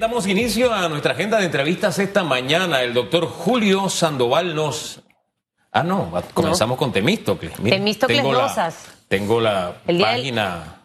Damos inicio a nuestra agenda de entrevistas esta mañana. El doctor Julio Sandoval nos... Ah, no, comenzamos con Temístocles. Temístocles tengo Rosas. La, tengo la página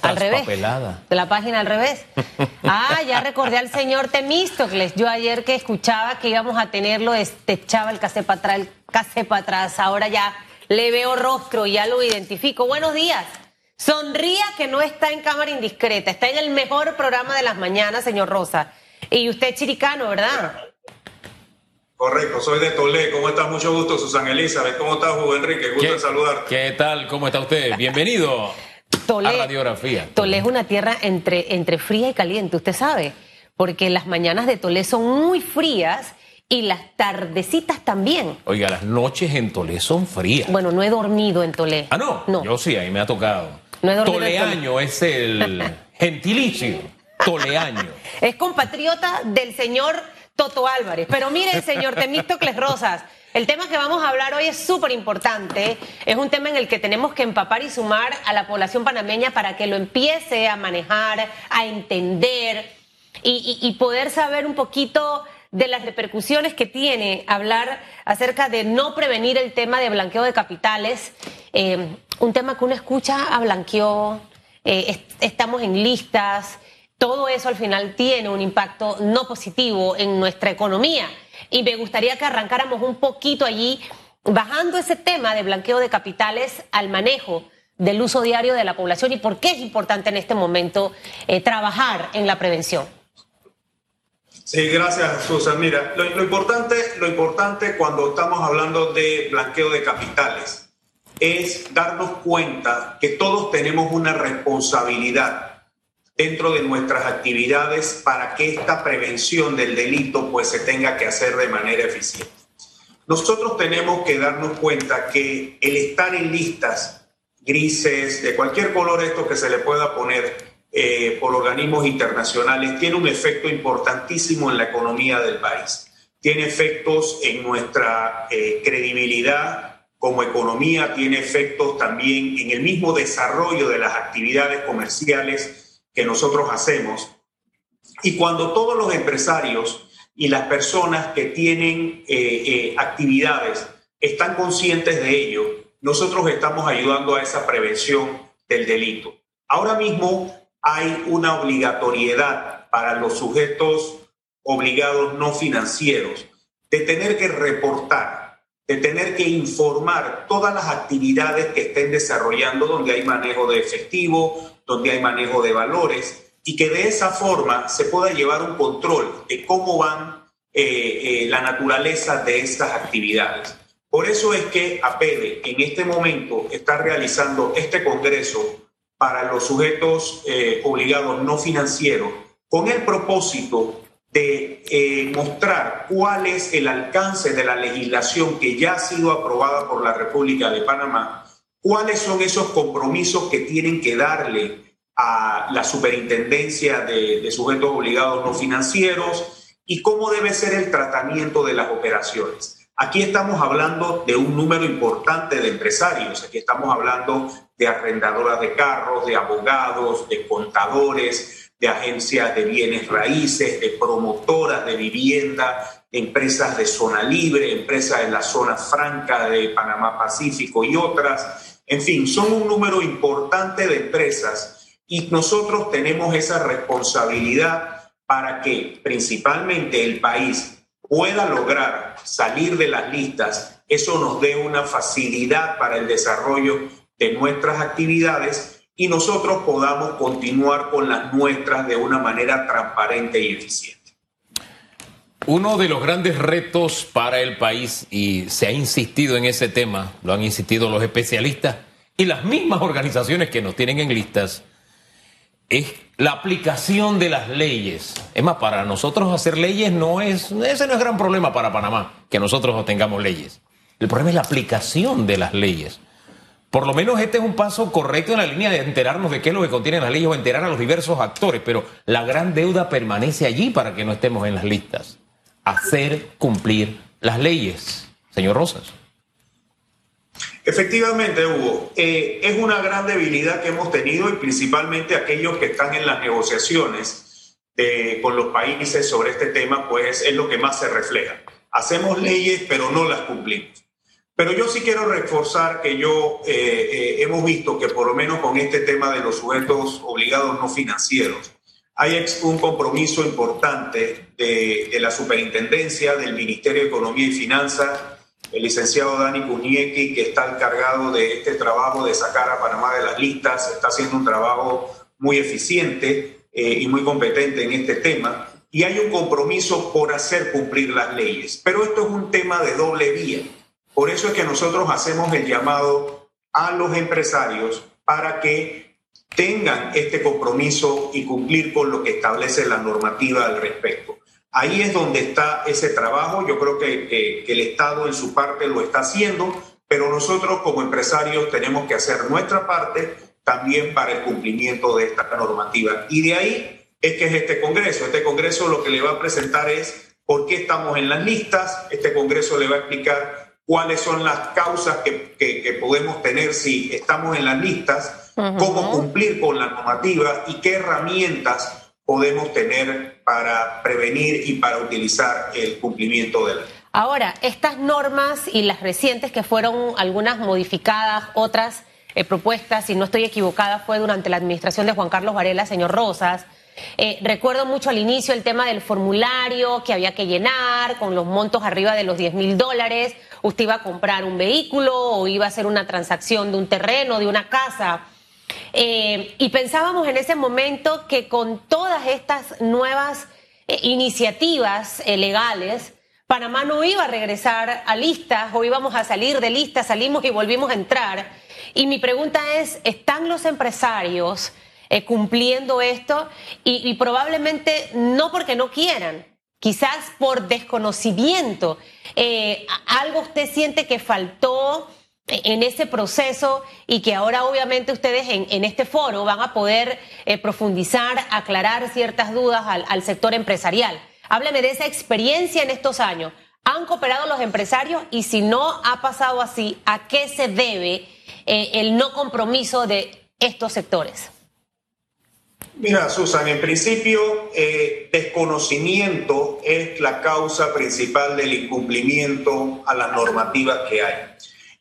al revés. De la página al revés. Ah, ya recordé al señor Temístocles. Yo ayer que escuchaba que íbamos a tenerlo, este, echaba el case para atrás, el case para atrás. Ahora ya le veo rostro, ya lo identifico. Buenos días. Sonría que no está en cámara indiscreta, está en el mejor programa de las mañanas, señor Rosa. Y usted es chiricano, ¿verdad? Correcto, soy de Tolé. ¿Cómo estás? Mucho gusto, Susana Elizabeth. ¿Cómo estás, Hugo Enrique? Gusto saludarte. ¿Qué tal? ¿Cómo está usted? Bienvenido a Radiografía. Tolé es una tierra entre, entre fría y caliente, usted sabe, porque las mañanas de Tolé son muy frías y las tardecitas tambicio. Oiga, las noches en Tolé son frías. Bueno, no he dormido en Tolé. Ah, no. No. Yo sí, ahí me ha tocado. Toleaño es el gentilicio. Toleaño. Es compatriota del señor Toto Álvarez. Pero mire, señor Temístocles Rosas, el tema que vamos a hablar hoy es súper importante. Es un tema en el que tenemos que empapar y sumar a la población panameña para que lo empiece a manejar, a entender y poder saber un poquito de las repercusiones que tiene hablar acerca de no prevenir el tema de blanqueo de capitales, eh, un tema que uno escucha a blanqueo, eh, estamos en listas, todo eso al final tiene un impacto no positivo en nuestra economía. Y me gustaría que arrancáramos un poquito allí, bajando ese tema de blanqueo de capitales al manejo del uso diario de la población y por qué es importante en este momento eh, trabajar en la prevención. Sí, gracias, Susan. Mira, lo, importante, lo importante cuando estamos hablando de blanqueo de capitales es darnos cuenta que todos tenemos una responsabilidad dentro de nuestras actividades para que esta prevención del delito pues se tenga que hacer de manera eficiente. Nosotros tenemos que darnos cuenta que el estar en listas grises, de cualquier color esto que se le pueda poner, eh, por organismos internacionales tiene un efecto importantísimo en la economía del país. Tiene efectos en nuestra eh, credibilidad como economía, tiene efectos también en el mismo desarrollo de las actividades comerciales que nosotros hacemos. Y cuando todos los empresarios y las personas que tienen eh, actividades están conscientes de ello, nosotros estamos ayudando a esa prevención del delito. Ahora mismo hay una obligatoriedad para los sujetos obligados no financieros de tener que reportar, de tener que informar todas las actividades que estén desarrollando donde hay manejo de efectivo, donde hay manejo de valores y que de esa forma se pueda llevar un control de cómo van eh, eh, la naturaleza de estas actividades. Por eso es que APEDE en este momento está realizando este congreso para los sujetos eh, obligados no financieros con el propósito de eh, mostrar cuál es el alcance de la legislación que ya ha sido aprobada por la República de Panamá, cuáles son esos compromisos que tienen que darle a la superintendencia de, de sujetos obligados no financieros y cómo debe ser el tratamiento de las operaciones. Aquí estamos hablando de un número importante de empresarios, aquí estamos hablando de arrendadoras de carros, de abogados, de contadores, de agencias de bienes raíces, de promotoras de vivienda, empresas de zona libre, empresas en la zona franca de Panamá Pacífico y otras. En fin, son un número importante de empresas y nosotros tenemos esa responsabilidad para que principalmente el país pueda lograr salir de las listas, eso nos dé una facilidad para el desarrollo de nuestras actividades y nosotros podamos continuar con las nuestras de una manera transparente y eficiente. Uno de los grandes retos para el país, y se ha insistido en ese tema, lo han insistido los especialistas y las mismas organizaciones que nos tienen en listas, es la aplicación de las leyes. Es más, para nosotros hacer leyes no es, ese no es gran problema para Panamá, que nosotros no tengamos leyes. El problema es la aplicación de las leyes. Por lo menos este es un paso correcto en la línea de enterarnos de qué es lo que contienen las leyes o enterar a los diversos actores, pero la gran deuda permanece allí para que no estemos en las listas. Hacer cumplir las leyes. Señor Rosas. Efectivamente, Hugo, eh, es una gran debilidad que hemos tenido y principalmente aquellos que están en las negociaciones con los países sobre este tema, pues es lo que más se refleja. Hacemos leyes, pero no las cumplimos. Pero yo sí quiero reforzar que yo eh, eh, hemos visto que por lo menos con este tema de los sujetos obligados no financieros, hay un compromiso importante de, de la superintendencia, del Ministerio de Economía y Finanzas, el licenciado Dani Cuniequi, que está encargado de este trabajo de sacar a Panamá de las listas, está haciendo un trabajo muy eficiente eh, y muy competente en este tema. Y hay un compromiso por hacer cumplir las leyes. Pero esto es un tema de doble vía. Por eso es que nosotros hacemos el llamado a los empresarios para que tengan este compromiso y cumplir con lo que establece la normativa al respecto. Ahí es donde está ese trabajo. Yo creo que, el Estado en su parte lo está haciendo, pero nosotros como empresarios tenemos que hacer nuestra parte también para el cumplimiento de esta normativa. Y de ahí es que es este Congreso. Este Congreso lo que le va a presentar es por qué estamos en las listas. Este Congreso le va a explicar cuáles son las causas que, podemos tener si estamos en las listas, cómo cumplir con la normativa y qué herramientas podemos tener para prevenir y para utilizar el cumplimiento de la ley. Ahora, estas normas y las recientes que fueron algunas modificadas, otras eh, propuestas, si no estoy equivocada, fue durante la administración de Juan Carlos Varela, señor Rosas. Eh, recuerdo mucho al inicio el tema del formulario que había que llenar con los montos arriba de los 10 mil dólares. Usted iba a comprar un vehículo o iba a hacer una transacción de un terreno, de una casa. Eh, y pensábamos en ese momento que con todas estas nuevas eh, iniciativas eh, legales, Panamá no iba a regresar a listas o íbamos a salir de listas, salimos y volvimos a entrar. Y mi pregunta es, ¿están los empresarios cumpliendo esto? y probablemente no porque no quieran, quizás por desconocimiento. ¿Algo usted siente que faltó? En ese proceso y que ahora obviamente ustedes en, este foro van a poder eh, profundizar, aclarar ciertas dudas al, sector empresarial. Hábleme de esa experiencia en estos años. ¿Han cooperado los empresarios? Y si no ha pasado así, ¿a qué se debe eh, el no compromiso de estos sectores? Mira, Susan, en principio, eh, desconocimiento es la causa principal del incumplimiento a las normativas que hay.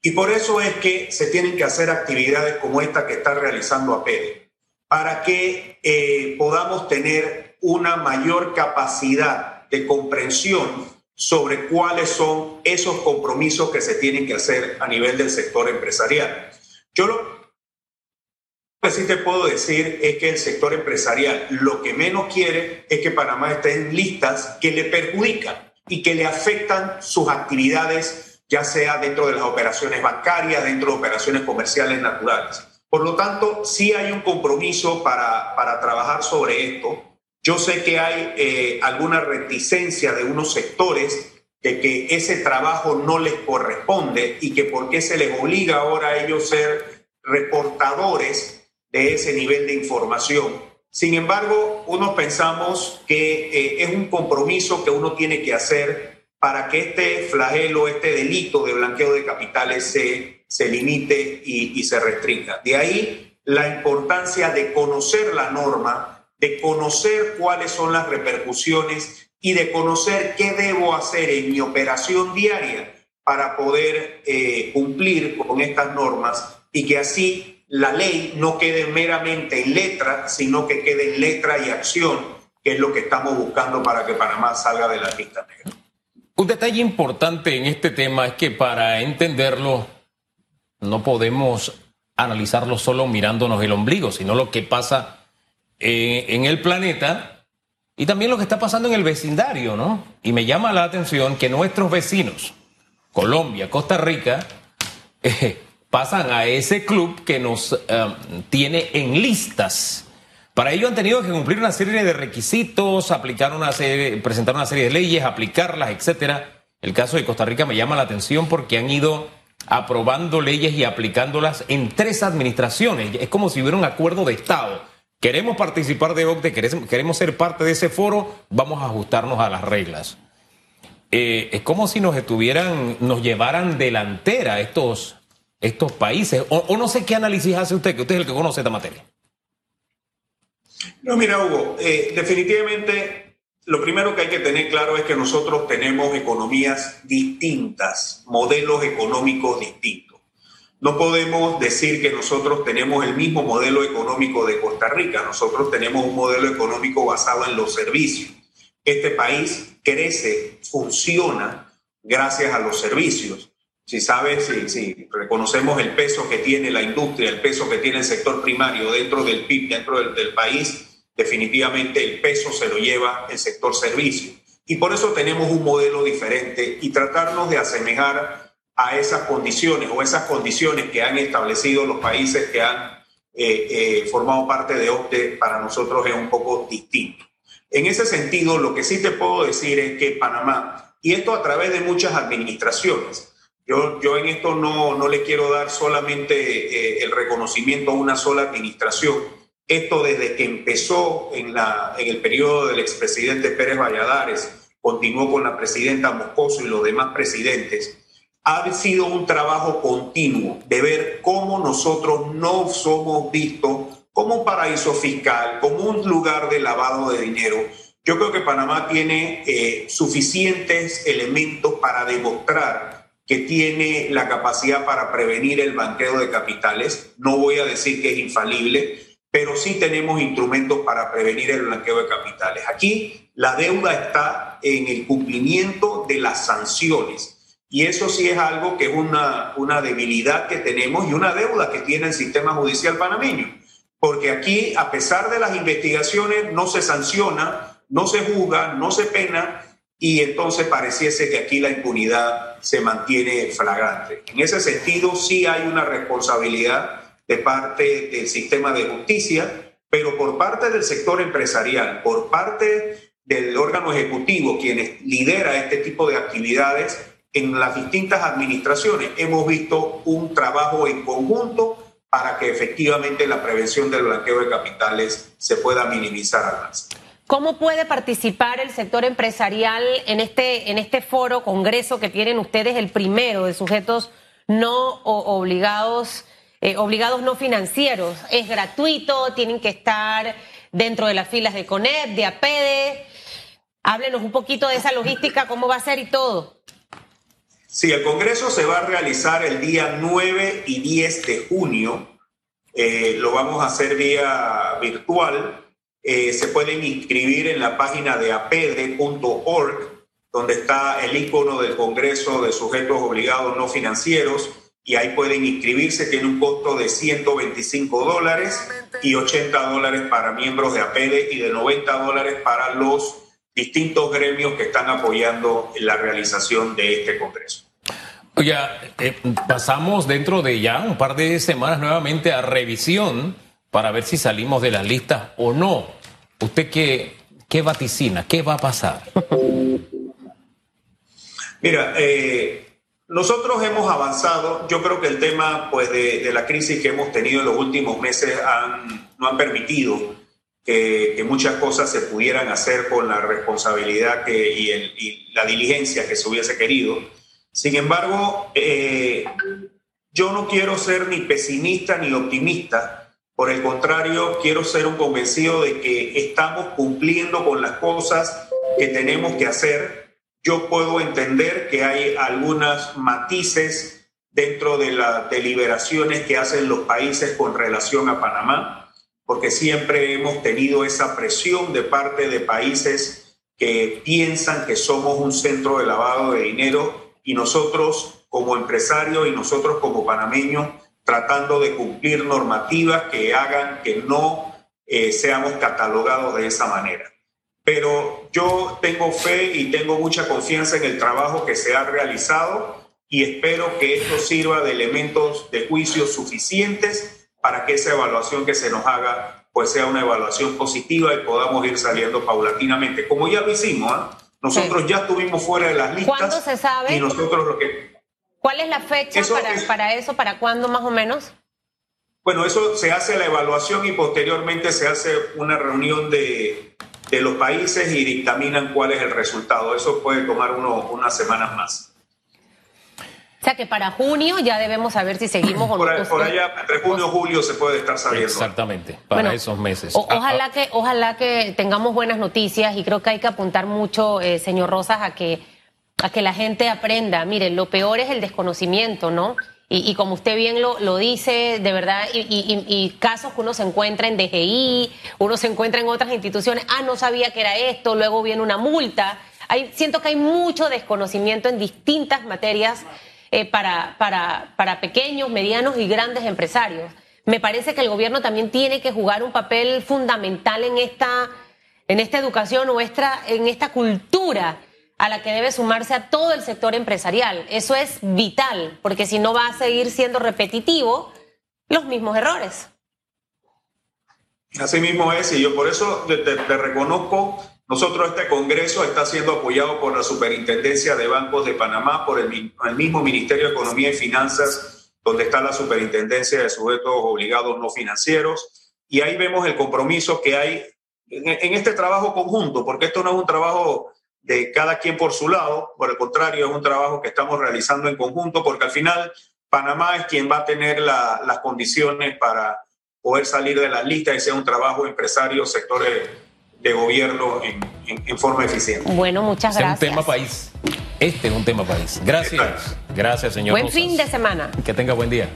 Y por eso es que se tienen que hacer actividades como esta que está realizando APEDE, para que eh, podamos tener una mayor capacidad de comprensión sobre cuáles son esos compromisos que se tienen que hacer a nivel del sector empresarial. Yo lo que sí te puedo decir es que el sector empresarial lo que menos quiere es que Panamá esté en listas que le perjudican y que le afectan sus actividades ya sea dentro de las operaciones bancarias, dentro de operaciones comerciales naturales. Por lo tanto, sí hay un compromiso para, para trabajar sobre esto. Yo sé que hay eh, alguna reticencia de unos sectores de que ese trabajo no les corresponde y que por qué se les obliga ahora a ellos ser reportadores de ese nivel de información. Sin embargo, uno pensamos que eh, es un compromiso que uno tiene que hacer para que este flagelo, este delito de blanqueo de capitales se, se limite y, se restrinja. De ahí la importancia de conocer la norma, de conocer cuáles son las repercusiones y de conocer qué debo hacer en mi operación diaria para poder eh, cumplir con estas normas y que así la ley no quede meramente en letra, sino que quede en letra y acción, que es lo que estamos buscando para que Panamá salga de la lista negra. Un detalle importante en este tema es que para entenderlo no podemos analizarlo solo mirándonos el ombligo, sino lo que pasa eh, en el planeta y también lo que está pasando en el vecindario, ¿no? Y me llama la atención que nuestros vecinos, Colombia, Costa Rica, eh, pasan a ese club que nos eh, tiene en listas para ello han tenido que cumplir una serie de requisitos, una serie, presentar una serie de leyes, aplicarlas, etcétera. El caso de Costa Rica me llama la atención porque han ido aprobando leyes y aplicándolas en tres administraciones. Es como si hubiera un acuerdo de Estado. Queremos participar de OCDE, queremos, queremos ser parte de ese foro, vamos a ajustarnos a las reglas. Eh, es como si nos estuvieran, nos llevaran delantera estos, estos países. O, o no sé qué análisis hace usted, que usted es el que conoce esta materia. No, mira, Hugo, eh, definitivamente lo primero que hay que tener claro es que nosotros tenemos economías distintas, modelos económicos distintos. No podemos decir que nosotros tenemos el mismo modelo económico de Costa Rica. Nosotros tenemos un modelo económico basado en los servicios. Este país crece, funciona gracias a los servicios. Si sabes, si, reconocemos el peso que tiene la industria, el peso que tiene el sector primario dentro del PIB, dentro del, del país, definitivamente el peso se lo lleva el sector servicio. Y por eso tenemos un modelo diferente y tratarnos de asemejar a esas condiciones o esas condiciones que han establecido los países que han eh, eh, formado parte de OCDE para nosotros es un poco distinto. En ese sentido, lo que sí te puedo decir es que Panamá, y esto a través de muchas administraciones, yo, yo en esto no, no le quiero dar solamente eh, el reconocimiento a una sola administración. Esto desde que empezó en, la, en el periodo del expresidente Pérez Valladares, continuó con la presidenta Moscoso y los demás presidentes, ha sido un trabajo continuo de ver cómo nosotros no somos vistos como un paraíso fiscal, como un lugar de lavado de dinero. Yo creo que Panamá tiene eh, suficientes elementos para demostrar que tiene la capacidad para prevenir el banqueo de capitales. No voy a decir que es infalible, pero sí tenemos instrumentos para prevenir el blanqueo de capitales. Aquí la deuda está en el cumplimiento de las sanciones. Y eso sí es algo que es una, una debilidad que tenemos y una deuda que tiene el sistema judicial panameño. Porque aquí, a pesar de las investigaciones, no se sanciona, no se juzga, no se pena y entonces pareciese que aquí la impunidad se mantiene flagrante. En ese sentido, sí hay una responsabilidad de parte del sistema de justicia, pero por parte del sector empresarial, por parte del órgano ejecutivo, quienes lidera este tipo de actividades, en las distintas administraciones hemos visto un trabajo en conjunto para que efectivamente la prevención del blanqueo de capitales se pueda minimizar al máximo. ¿Cómo puede participar el sector empresarial en este, en este foro, congreso que tienen ustedes, el primero de sujetos no obligados, eh, obligados no financieros? ¿Es gratuito? ¿Tienen que estar dentro de las filas de CONEP, de APEDE? Háblenos un poquito de esa logística, cómo va a ser y todo. Sí, el Congreso se va a realizar el día 9 y 10 de junio. Eh, lo vamos a hacer vía virtual eh, se pueden inscribir en la página de apd.org, donde está el icono del Congreso de Sujetos Obligados No Financieros, y ahí pueden inscribirse. Tiene un costo de 125 dólares y 80 dólares para miembros de APD y de 90 dólares para los distintos gremios que están apoyando la realización de este Congreso. Oye, eh, pasamos dentro de ya un par de semanas nuevamente a revisión para ver si salimos de las listas o no. ¿Usted qué, qué vaticina? ¿Qué va a pasar? Mira, eh, nosotros hemos avanzado. Yo creo que el tema pues, de, la crisis que hemos tenido en los últimos meses han, no han permitido que, muchas cosas se pudieran hacer con la responsabilidad que, y, la diligencia que se hubiese querido. Sin embargo, eh, yo no quiero ser ni pesimista ni optimista por el contrario, quiero ser un convencido de que estamos cumpliendo con las cosas que tenemos que hacer. Yo puedo entender que hay algunas matices dentro de las deliberaciones que hacen los países con relación a Panamá, porque siempre hemos tenido esa presión de parte de países que piensan que somos un centro de lavado de dinero y nosotros como empresarios y nosotros como panameños tratando de cumplir normativas que hagan que no eh, seamos catalogados de esa manera. Pero yo tengo fe y tengo mucha confianza en el trabajo que se ha realizado y espero que esto sirva de elementos de juicio suficientes para que esa evaluación que se nos haga pues sea una evaluación positiva y podamos ir saliendo paulatinamente. Como ya lo hicimos, ¿ah? nosotros ya estuvimos fuera de las listas. ¿Cuándo se sabe? Y nosotros lo que ¿Cuál es la fecha para, para eso? ¿Para cuándo más o menos? Bueno, eso se hace la evaluación y posteriormente se hace una reunión de, de los países y dictaminan cuál es el resultado. Eso puede tomar uno, unas semanas más. O sea que para junio ya debemos saber si seguimos o no. Por, allá, entre junio y julio se puede estar saliendo. Exactamente, para esos meses. O, ah, ojalá, ah. que, ojalá que tengamos buenas noticias y creo que hay que apuntar mucho, eh, señor Rosas, a que, a que la gente aprenda. Miren, lo peor es el desconocimiento, ¿no? Y, como usted bien lo, dice, de verdad, y, casos que uno se encuentra en DGI, uno se encuentra en otras instituciones, ah, no sabía que era esto, luego viene una multa. Hay, siento que hay mucho desconocimiento en distintas materias eh, para, para, para pequeños, medianos y grandes empresarios. Me parece que el gobierno también tiene que jugar un papel fundamental en esta, en esta educación nuestra, en esta cultura a la que debe sumarse a todo el sector empresarial. Eso es vital, porque si no va a seguir siendo repetitivo los mismos errores. Así mismo es, y yo por eso te reconozco nosotros, este Congreso está siendo apoyado por la Superintendencia de Bancos de Panamá, por el, mismo Ministerio de Economía y Finanzas, donde está la Superintendencia de Sujetos Obligados No Financieros. Y ahí vemos el compromiso que hay en, este trabajo conjunto, porque esto no es un trabajo de cada quien por su lado, por el contrario, es un trabajo que estamos realizando en conjunto, porque al final Panamá es quien va a tener las condiciones para poder salir de la lista y sea un trabajo empresario, sectores de gobierno en, forma eficiente. Bueno, muchas gracias. Es un tema país. Este es un tema país. Gracias. Gracias, señor. Buen fin de semana. Que tenga buen día.